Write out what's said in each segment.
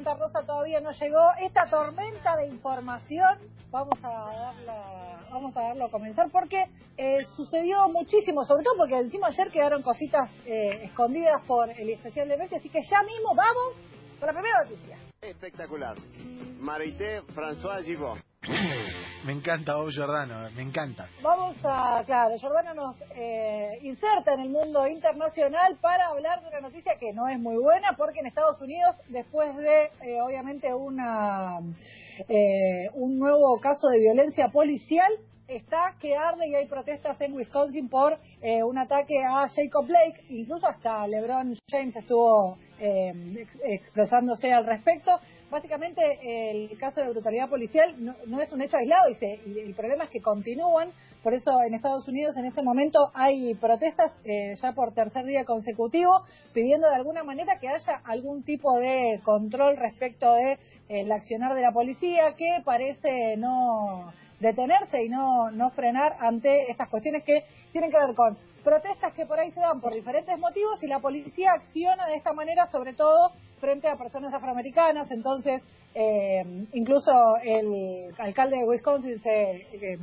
Santa Rosa todavía no llegó. Esta tormenta de información, vamos a darla, vamos a darlo a comenzar porque eh, sucedió muchísimo, sobre todo porque encima ayer quedaron cositas eh, escondidas por el especial de Messi, así que ya mismo vamos con la primera noticia. Espectacular. Marité François Givot. Me encanta Bob Giordano, me encanta. Vamos a, claro, Giordano nos eh, inserta en el mundo internacional para hablar de una noticia que no es muy buena, porque en Estados Unidos, después de, eh, obviamente, una eh, un nuevo caso de violencia policial, está que y hay protestas en Wisconsin por eh, un ataque a Jacob Blake, incluso hasta LeBron James estuvo eh, ex- expresándose al respecto. Básicamente el caso de brutalidad policial no, es un hecho aislado y, se- el problema es que continúan, por eso en Estados Unidos en este momento hay protestas eh, ya por tercer día consecutivo pidiendo de alguna manera que haya algún tipo de control respecto de el accionar de la policía que parece no detenerse y no, no frenar ante estas cuestiones que tienen que ver con protestas que por ahí se dan por diferentes motivos y la policía acciona de esta manera sobre todo frente a personas afroamericanas. Entonces, eh, incluso el alcalde de Wisconsin se eh,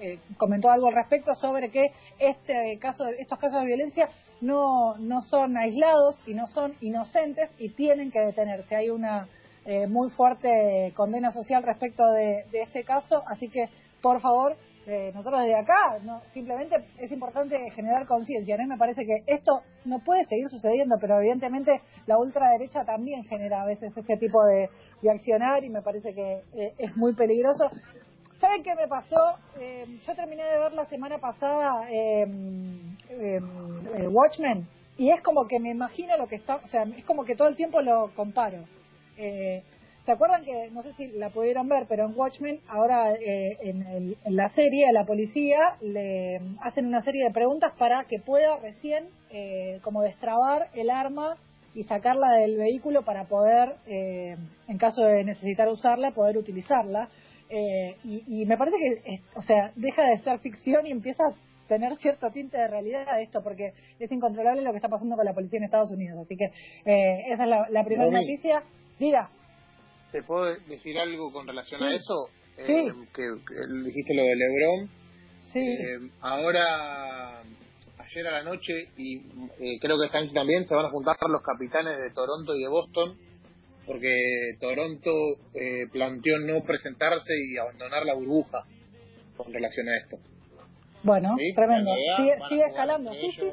eh, comentó algo al respecto sobre que este caso, estos casos de violencia no, no son aislados y no son inocentes y tienen que detenerse. Hay una eh, muy fuerte condena social respecto de, este caso, así que por favor, eh, nosotros desde acá, no, simplemente es importante generar conciencia, ¿no? Y Me parece que esto no puede seguir sucediendo, pero evidentemente la ultraderecha también genera a veces este tipo de, de accionar y me parece que eh, es muy peligroso. ¿Saben qué me pasó? Eh, yo terminé de ver la semana pasada eh, eh, Watchmen y es como que me imagino lo que está, o sea, es como que todo el tiempo lo comparo. Eh, ¿Se acuerdan que, no sé si la pudieron ver, pero en Watchmen, ahora eh, en, el- en la serie, la policía le hacen una serie de preguntas para que pueda recién eh, como destrabar el arma y sacarla del vehículo para poder, eh, en caso de necesitar usarla, poder utilizarla. Eh, y, y me parece que, o sea, deja de ser ficción y empieza tener cierto tinte de realidad esto, porque es incontrolable lo que está pasando con la policía en Estados Unidos. Así que eh, esa es la, la primera noticia. Diga. ¿Te puedo decir algo con relación a Sí. eso? Sí. Eh, que, que dijiste lo de Lebron. Sí. Eh, ahora, ayer a la noche, y eh, creo que esta noche también, se van a juntar los capitanes de Toronto y de Boston, porque Toronto eh, planteó no presentarse y abandonar la burbuja con relación a esto. Bueno, ¿sí? tremendo. Realidad, Sigue, sigue escalando. Sí, sí.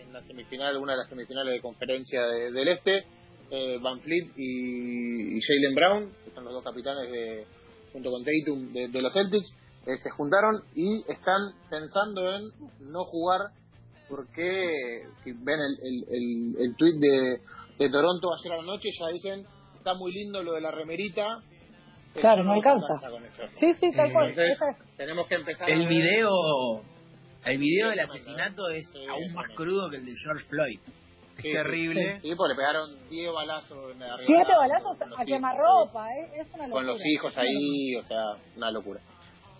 En la semifinal, una de las semifinales de conferencia de- del Este, eh, Van Fleet y, y Jalen Brown, que son los dos capitanes de, junto con Tatum de, de los Celtics, eh, se juntaron y están pensando en no jugar porque si ven el, el, el, el tweet de, de Toronto ayer a la noche ya dicen está muy lindo lo de la remerita Claro, no alcanza. con eso. Sí, sí, tal Eh, cual. entonces, tenemos que empezar El video, el video del asesinato es aún más crudo que el de George Floyd. Es Sí, terrible. Sí, porque le pegaron 10 balazos en la Siete balazos a hijos, quemarropa, eh, es una locura. Con los hijos ahí, o sea, una locura.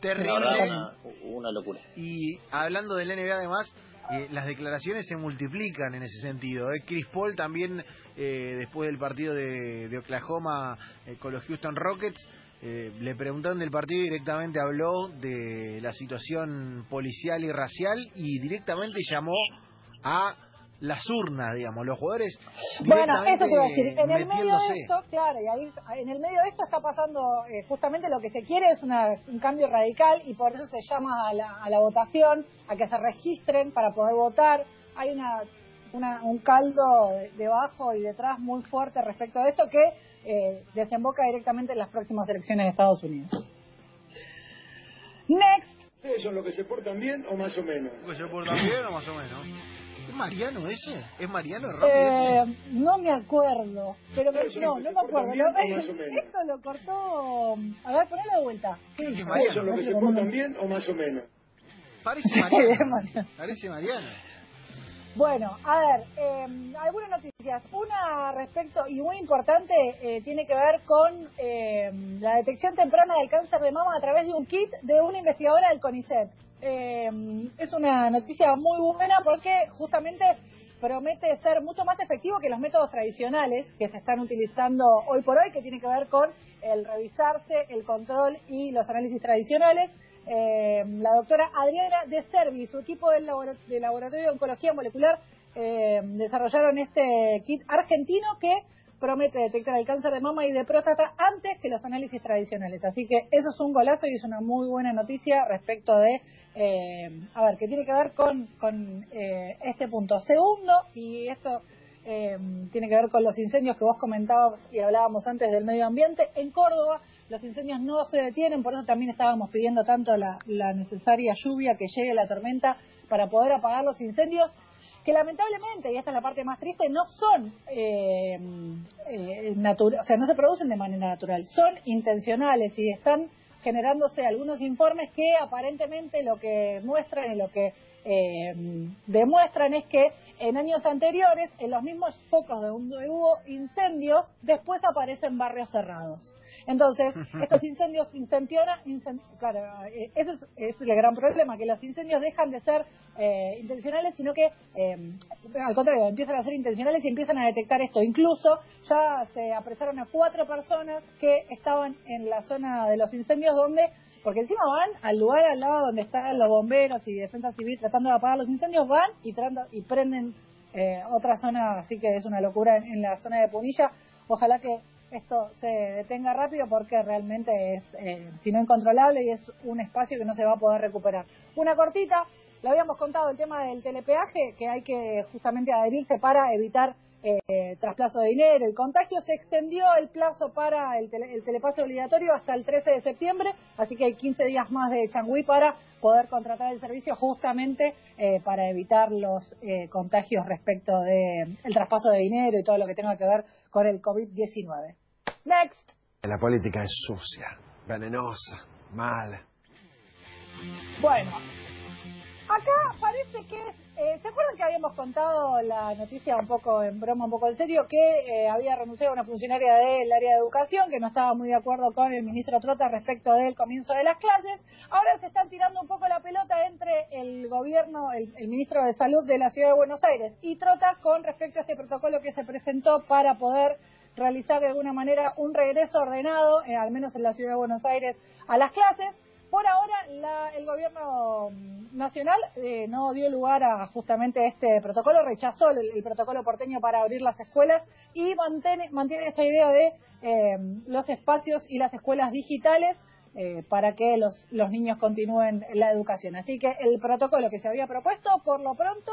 Terrible. verdad, una, una locura. Y hablando del NBA además, eh, las declaraciones se multiplican en ese sentido. ¿eh? Chris Paul también, eh, después del partido de, de Oklahoma eh, con los Houston Rockets, eh, le preguntaron del partido y directamente habló de la situación policial y racial y directamente llamó a las urnas, digamos, los jugadores. Bueno, eso te iba a decir. En el medio de esto, claro, y ahí, en el medio de esto está pasando eh, justamente lo que se quiere es una, un cambio radical y por eso se llama a la, a la votación, a que se registren para poder votar. Hay una, una- un caldo de- debajo y detrás muy fuerte respecto a esto que eh, desemboca directamente en las próximas elecciones de Estados Unidos. Next. ¿Ustedes son los que se portan bien o más o menos? ¿Que se portan bien o más o menos? ¿Es Mariano ese? ¿Es Mariano Rocky Eh, ese? no me acuerdo, pero me- no, que no me acuerdo. Lo- bien o más o menos. esto lo cortó. A ver, ponelo de vuelta. Es ¿Ustedes Mariano. son los que se portan bien o más o menos? Parece. Mariano. Parece Mariano. Bueno, a ver, eh, algunas noticias. Una respecto, y muy importante, eh, tiene que ver con eh, la detección temprana del cáncer de mama a través de un kit de una investigadora del CONICET. Eh, es una noticia muy buena porque justamente promete ser mucho más efectivo que los métodos tradicionales que se están utilizando hoy por hoy, que tiene que ver con el revisarse, el control y los análisis tradicionales. Eh, la doctora Adriana De Servi y su equipo del labora- de Laboratorio de Oncología Molecular eh, desarrollaron este kit argentino que promete detectar el cáncer de mama y de próstata antes que los análisis tradicionales. Así que eso es un golazo y es una muy buena noticia respecto de, eh, a ver, que tiene que ver con, con eh, este punto. Segundo, y esto eh, tiene que ver con los incendios que vos comentabas y hablábamos antes del medio ambiente, en Córdoba los incendios no se detienen, por eso también estábamos pidiendo tanto la, la necesaria lluvia, que llegue la tormenta para poder apagar los incendios que lamentablemente, y esta es la parte más triste, no son eh, eh, o sea, no se producen de manera natural, son intencionales y están generándose algunos informes que aparentemente lo que muestran y lo que eh, demuestran es que en años anteriores, en los mismos focos de donde hubo incendios, después aparecen barrios cerrados. Entonces, estos incendios incendiona, incen- claro, eh, ese es, es el gran problema, que los incendios dejan de ser eh, intencionales, sino que, eh, al contrario, empiezan a ser intencionales y empiezan a detectar esto. Incluso ya se apresaron a cuatro personas que estaban en la zona de los incendios donde, porque encima van al lugar al lado donde están los bomberos y defensa civil tratando de apagar los incendios, van y, tratando- y prenden eh, otra zona, así que es una locura en, en la zona de Punilla. Ojalá que esto se detenga rápido porque realmente es, eh, si no, incontrolable y es un espacio que no se va a poder recuperar. Una cortita, le habíamos contado el tema del telepeaje, que hay que justamente adherirse para evitar eh, trasplazo de dinero y contagio. Se extendió el plazo para el, tele- el telepase obligatorio hasta el 13 de septiembre, así que hay 15 días más de changüí para poder contratar el servicio justamente eh, para evitar los eh, contagios respecto de el traspaso de dinero y todo lo que tenga que ver con el COVID-19. Next. La política es sucia, venenosa, mala. Bueno, acá parece que eh, ¿se acuerdan que habíamos contado la noticia un poco en broma, un poco en serio, que eh, había renunciado una funcionaria del área de educación que no estaba muy de acuerdo con el ministro Trota respecto del comienzo de las clases? Ahora se están tirando un poco la pelota entre el gobierno, el, el ministro de Salud de la Ciudad de Buenos Aires y Trota con respecto a este protocolo que se presentó para poder realizar de alguna manera un regreso ordenado, eh, al menos en la Ciudad de Buenos Aires, a las clases. Por ahora, la- el gobierno nacional eh, no dio lugar a justamente este protocolo, rechazó el, el protocolo porteño para abrir las escuelas y mantiene, mantiene esta idea de eh, los espacios y las escuelas digitales eh, para que los, los niños continúen la educación. Así que el protocolo que se había propuesto, por lo pronto,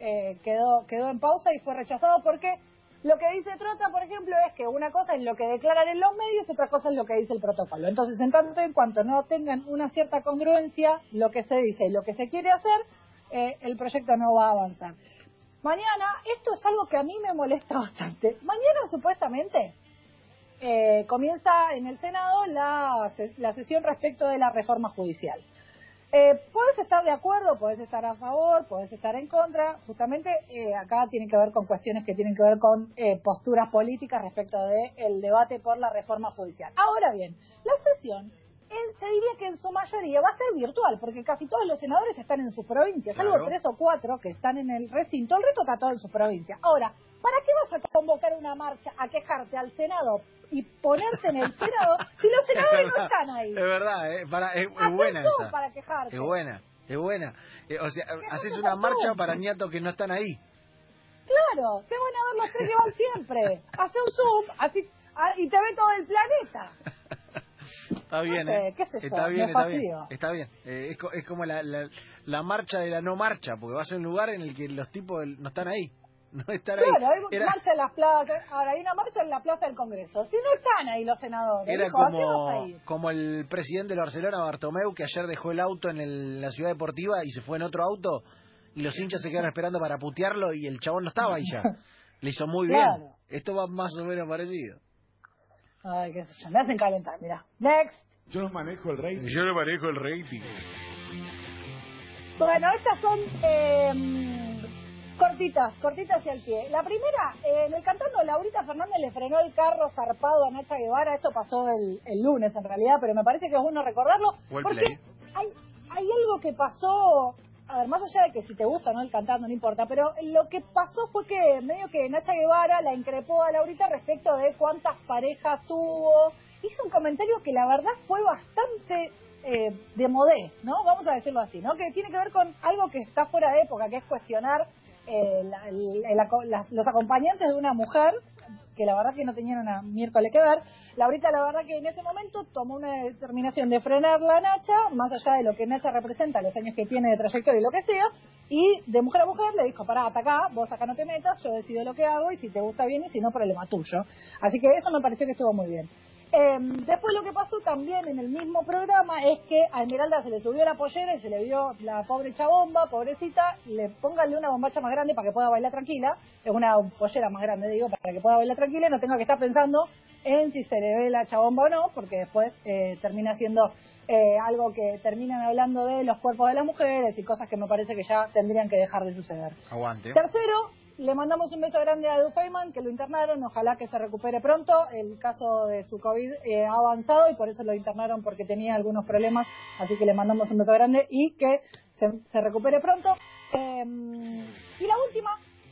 eh, quedó, quedó en pausa y fue rechazado porque lo que dice Trota, por ejemplo, es que una cosa es lo que declaran en los medios y otra cosa es lo que dice el protocolo. Entonces, en tanto en cuanto no tengan una cierta congruencia, lo que se dice y lo que se quiere hacer, eh, el proyecto no va a avanzar. Mañana, esto es algo que a mí me molesta bastante. Mañana, supuestamente, eh, comienza en el Senado la, la sesión respecto de la reforma judicial. Eh, puedes estar de acuerdo, puedes estar a favor, puedes estar en contra. Justamente eh, acá tiene que ver con cuestiones que tienen que ver con eh, posturas políticas respecto del debate por la reforma judicial. Ahora bien, la sesión se diría que en su mayoría va a ser virtual, porque casi todos los senadores están en sus provincias, salvo tres o cuatro que están en el recinto, el resto está todo en sus provincias. Ahora, ¿para qué vas a convocar una marcha a quejarte al Senado y ponerte en el Senado si los senadores no están ahí? Es verdad, eh, para- es, es buena tú esa. para quejarte. Es buena, es buena. Eh, o sea, haces una tú? marcha para niatos que no están ahí. Claro, te van a ver los tres que van siempre. Hace un zoom así, ah, y te ve todo el planeta. Está bien, No sé, eh. qué yo, está bien, está bien. Está bien. Eh, es, co- es como la, la, la marcha de la no marcha, porque vas a un lugar en el que los tipos no están ahí. No están ahí. Claro, hay Era- marcha en las plazas. Ahora hay una marcha en la plaza del Congreso. Si no están ahí los senadores, Era hijo, ¿a qué vas a como, como el presidente de Barcelona, Bartomeu, que ayer dejó el auto en el- la ciudad deportiva y se fue en otro auto y los hinchas se quedaron esperando para putearlo y el chabón no estaba ahí ya. Le hizo muy bien. Claro. Esto va más o menos parecido. Ay, qué sé yo, me hacen calentar, mira. Next. Yo no manejo el rey. Yo le manejo el rating. Bueno, estas son eh, cortitas, cortitas y al pie. La primera, eh, en el cantando, Laurita Fernández le frenó el carro zarpado a Nacha Guevara. Esto pasó el, el lunes en realidad, pero me parece que es bueno recordarlo. Well porque hay, hay algo que pasó a ver, más allá de que si te gusta no el cantando, no importa, pero lo que pasó fue que medio que Nacha Guevara la increpó a Laurita respecto de cuántas parejas tuvo. Hizo un comentario que la verdad fue bastante eh, de modé, ¿no? Vamos a decirlo así, ¿no? Que tiene que ver con algo que está fuera de época, que es cuestionar eh, la- aco- las- los acompañantes de una mujer, que la verdad que no tenían una miércoles que ver. Laurita, la verdad que en ese momento tomó una determinación de frenar la Nacha, más allá de lo que Nacha representa, los años que tiene de trayectoria y lo que sea, y de mujer a mujer le dijo, pará, hasta acá, vos acá no te metas, yo decido lo que hago y si te gusta bien y si no, problema tuyo. Así que eso me pareció que estuvo muy bien. Eh, después lo que pasó también en el mismo programa es que a Esmeralda se le subió la pollera y se le vio la pobre chabomba, pobrecita, le póngale una bombacha más grande para que pueda bailar tranquila, es una pollera más grande, digo, para que pueda bailar tranquila y no tenga que estar pensando en si se le ve la chabomba o no, porque después eh, termina siendo eh, algo que terminan hablando de los cuerpos de las mujeres y cosas que me parece que ya tendrían que dejar de suceder. Aguante. Tercero, le mandamos un beso grande a Edu Feynman, que lo internaron, ojalá que se recupere pronto. El caso de su COVID eh, ha avanzado y por eso lo internaron porque tenía algunos problemas, así que le mandamos un beso grande y que se, se recupere pronto. Eh, y la última,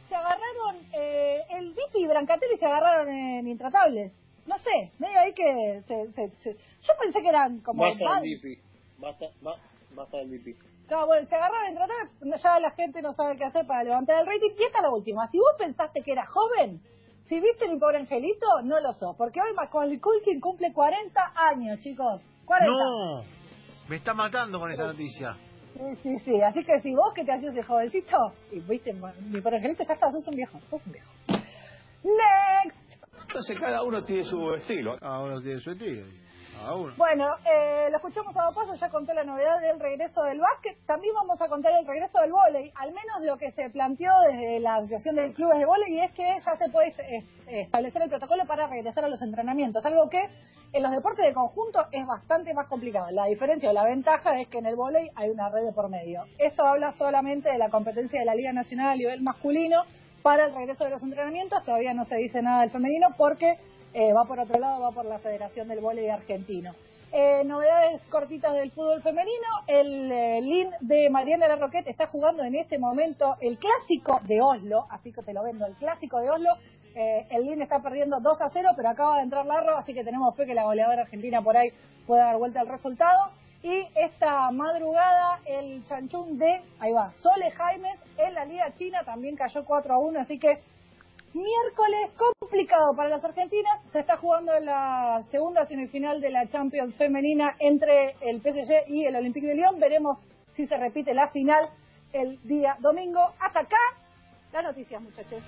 se agarraron, eh, el Dipi y Brancatelli se agarraron en Intratables. No sé, medio ahí que se, se- se- yo pensé que eran como... Basta mal- del DP. Basta, ba- basta del No, bueno, se agarraron en tratar, ya la gente no sabe qué hacer para levantar el rating. Y esta es la última. Si vos pensaste que era joven, si viste mi pobre angelito, no lo sos. Porque hoy Macaulay Culkin cumple 40 años, chicos. 40. No, me está matando con esa noticia. Sí, sí, sí. Así que si vos que te hacías de jovencito, y viste mi pobre angelito, ya está, sos un viejo. Sos un viejo. Next. Entonces cada uno tiene su estilo. Cada uno tiene su estilo. Bueno, eh, lo escuchamos a dos pasos, ya contó la novedad del regreso del básquet, también vamos a contar el regreso del vóley, al menos lo que se planteó desde la Asociación de Clubes de Vóley, es que ya se puede eh, establecer el protocolo para regresar a los entrenamientos, algo que en los deportes de conjunto es bastante más complicado. La diferencia o la ventaja es que en el vóley hay una red de por medio. Esto habla solamente de la competencia de la Liga Nacional a nivel masculino para el regreso de los entrenamientos, todavía no se dice nada del femenino porque eh, va por otro lado, va por la Federación del Voleibol Argentino. Eh, novedades cortitas del fútbol femenino. El eh, LIN de Mariana Larroquette está jugando en este momento el clásico de Oslo, así que te lo vendo, el clásico de Oslo. Eh, el LIN está perdiendo 2 a 0, pero acaba de entrar Larro, así que tenemos fe que la goleadora argentina por ahí pueda dar vuelta al resultado. Y esta madrugada el chanchún de, ahí va, Sole Jaimes en la Liga China también cayó 4 a 1, así que miércoles complicado para las argentinas. Se está jugando la segunda semifinal de la Champions femenina entre el PSG y el Olympique de Lyon. Veremos si se repite la final el día domingo. Hasta acá las noticias, muchachos.